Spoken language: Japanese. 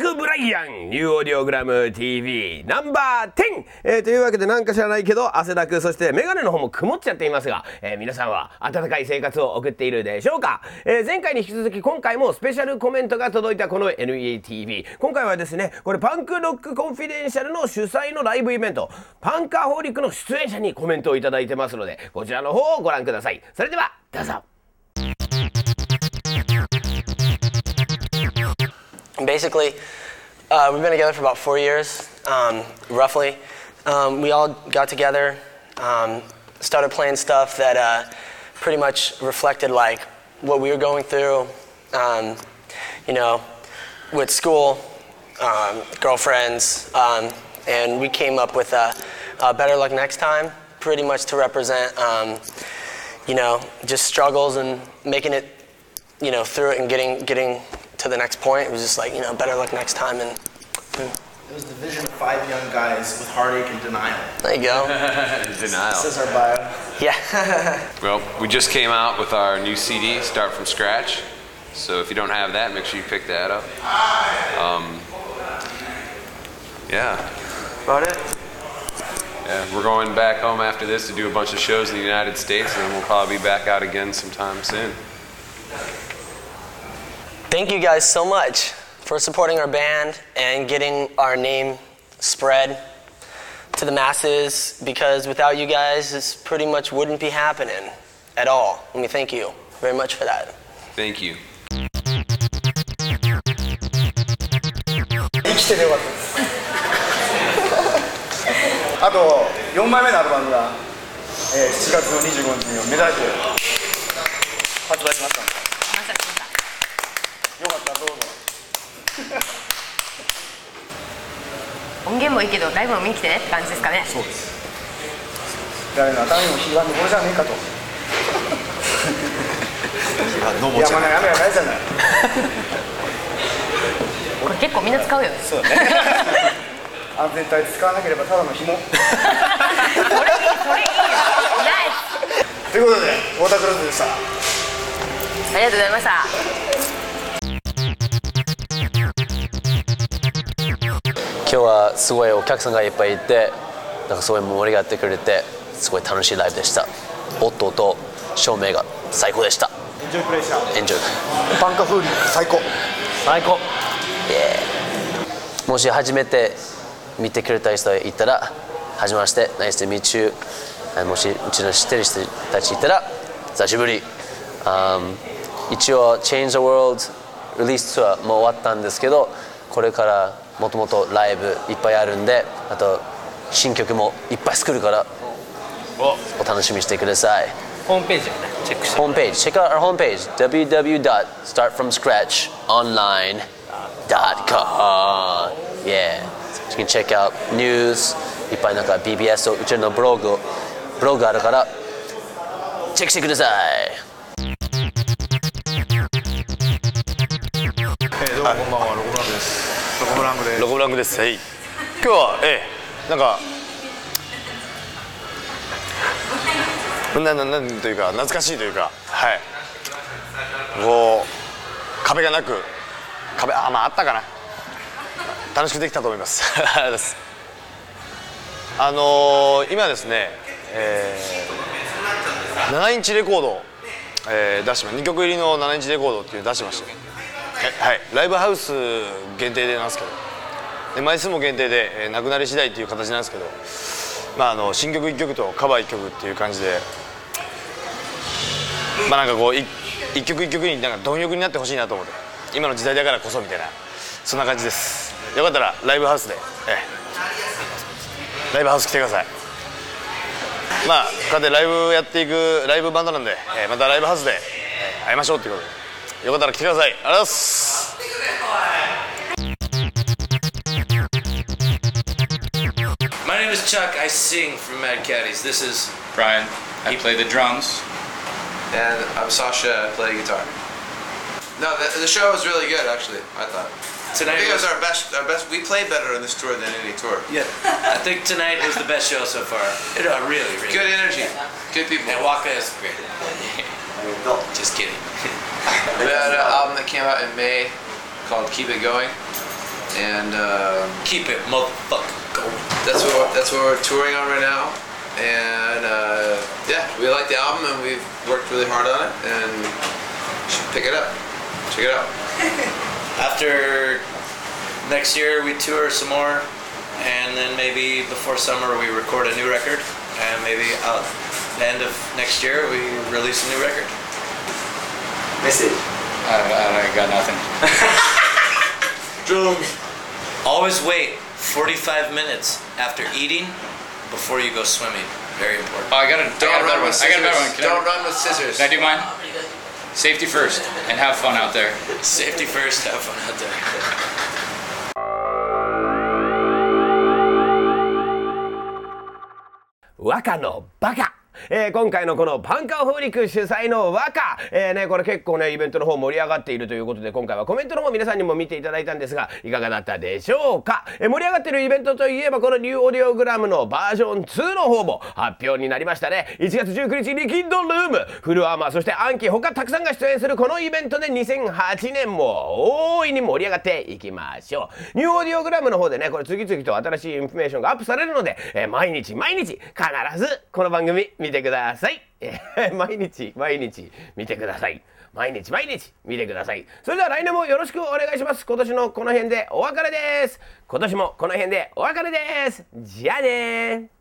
ク・ブライアンニューオーディオグラム TV ナンバー10、えーというわけでなんか知らないけど汗だくそしてメガネの方も曇っちゃっていますが、えー皆さんは暖かい生活を送っているでしょうか、えー前回に引き続き今回もスペシャルコメントが届いたこの NETV 今回はですねこれパンクロックコンフィデンシャルの主催のライブイベントパンカーホーリックの出演者にコメントをいただいてますのでこちらの方をご覧ください。それではどうぞ。Basically, uh, we've been together for about four years, um, roughly. Um, we all got together, um, started playing stuff that uh, pretty much reflected like what we were going through, um, you know, with school, um, girlfriends, um, and we came up with uh, uh, "Better Luck Next Time," pretty much to represent, you know, just struggles and making it you know, through it and getting getting to the next point. It was just like, you know, better luck next time. And It was the vision of five young guys with heartache and denial. there you go. Denial. Says our bio. yeah. Well, we just came out with our new CD, Start From Scratch. So if you don't have that, make sure you pick that up. Um, yeah. About it. yeah. We're going back home after this to do a bunch of shows in the United States, and then we'll probably be back out again sometime soon. Thank you guys so much for supporting our band and getting our name spread to the masses because without you guys, this pretty much wouldn't be happening at all. And we thank you very much for that. Thank you. 生きててよかったですあと4枚目のアルバムが、えー7月の25日にメダルで発売しました 音源もいいけどライブも見に来てねって感じですかね。そうです。誰の頭にも火がこれじゃねえかと。いやまあね雨がないじゃない。これ結構みんな使うよね。そうだね。安全帯使わなければただの紐。それいいそれいい。よナイということでウォータークローズでした。スありがとうございました日はすごいお客さんがいっぱいいてなんかすごい盛り上がってくれてすごい楽しいライブでした。音と照明が最高でした。エンジョイプレイシャーエンジョイパンカ風鈴最高。最高。もし初めて見てくれた人いたらはじめましてナイスで meet you あもしうちの知ってる人たちいたら久しぶり、Um 一応 Change the World リリースツアーもう終わったんですけどこれからもともとライブいっぱいあるんであと新曲もいっぱい作るからお。楽しみにしてください。ホームページをね。チェックして。ホームページ。Check out our homepage www.startfromscratch.online.com yeah. You can check out news いっぱいなんか BBS とうちのブログブログあるからチェックしてください。どうもこんばんはですロコブランクです。ロコブランクです。はい。今日はええ。なんかなななんというか懐かしいというかはい。こう壁がなく壁あまああったかな。楽しくできたと思います。あのー今ですね、えー7インチレコード、えー出しま2曲入りの7インチレコードっていうの出しまして。はい、ライブハウス限定でなんですけど。で枚数も限定で、えーなくなり次第っていう形なんですけど、まあ、あの新曲1曲とカバー1曲っていう感じで。まあなんかこうい一曲一曲になんか貪欲になってほしいなと思って。今の時代だからこそみたいなそんな感じです。よかったらライブハウスで、ええ。ライブハウス来てください。まあこうやってライブやっていくライブバンドなんで、えーまたライブハウスで、会いましょうっていうことで。よかったら来てくださいありがとうございます My name is Chuck. I sing from Mad Caddies. This is Brian. I play the drums. And I'm Sasha. I play guitar. No, the, the show was really good, actually. I thought. Tonight I think it was was- our best. Our best. We played better on this tour than any tour. Yeah, I think tonight was the best show so far. It, uh, really, really. Good energy. Good people. And Waka is great. Just kidding. We had an album that came out in May called Keep It Going. and uh, keep it motherfucking going. That's what that's what we're touring on right now. And uh, yeah, we like the album and we've worked really hard on it and you should pick it up. Check it out. After next year, we tour some more, and then maybe before summer we record a new record, and maybe out the end of next year we release a new record. Message. I, I, I got nothing. Drums. Always wait 45 minutes after eating before you go swimming. Very important. Oh, I got a, I Don't got a better run one. with I got a better scissors. one. Can I- Don't run with scissors. Can I do mine? Safety first, and have fun out there. Safety first, have fun out there. Waka no baka! えー今回のこのパンカーフーリク主催の和歌、えーね、これ結構ねイベントの方盛り上がっているということで今回はコメントの方皆さんにも見ていただいたんですがいかがだったでしょうか、えー盛り上がってるイベントといえばこの newaudiogram のバージョン2の方も発表になりましたね。1月19日 LIQUIDROOM。 FULL ARMOR そしてアンキ他たくさんが出演するこのイベントで2008年も大いに盛り上がっていきましょう。 newaudiogram の方でねこれ次々と新しいインフォメーションがアップされるので、えー毎日毎日必ずこの番組見見てください、毎日毎日見てください。毎日毎日見てください。それでは来年もよろしくお願いします。今年のこの辺でお別れです。今年もこの辺でお別れです。じゃあね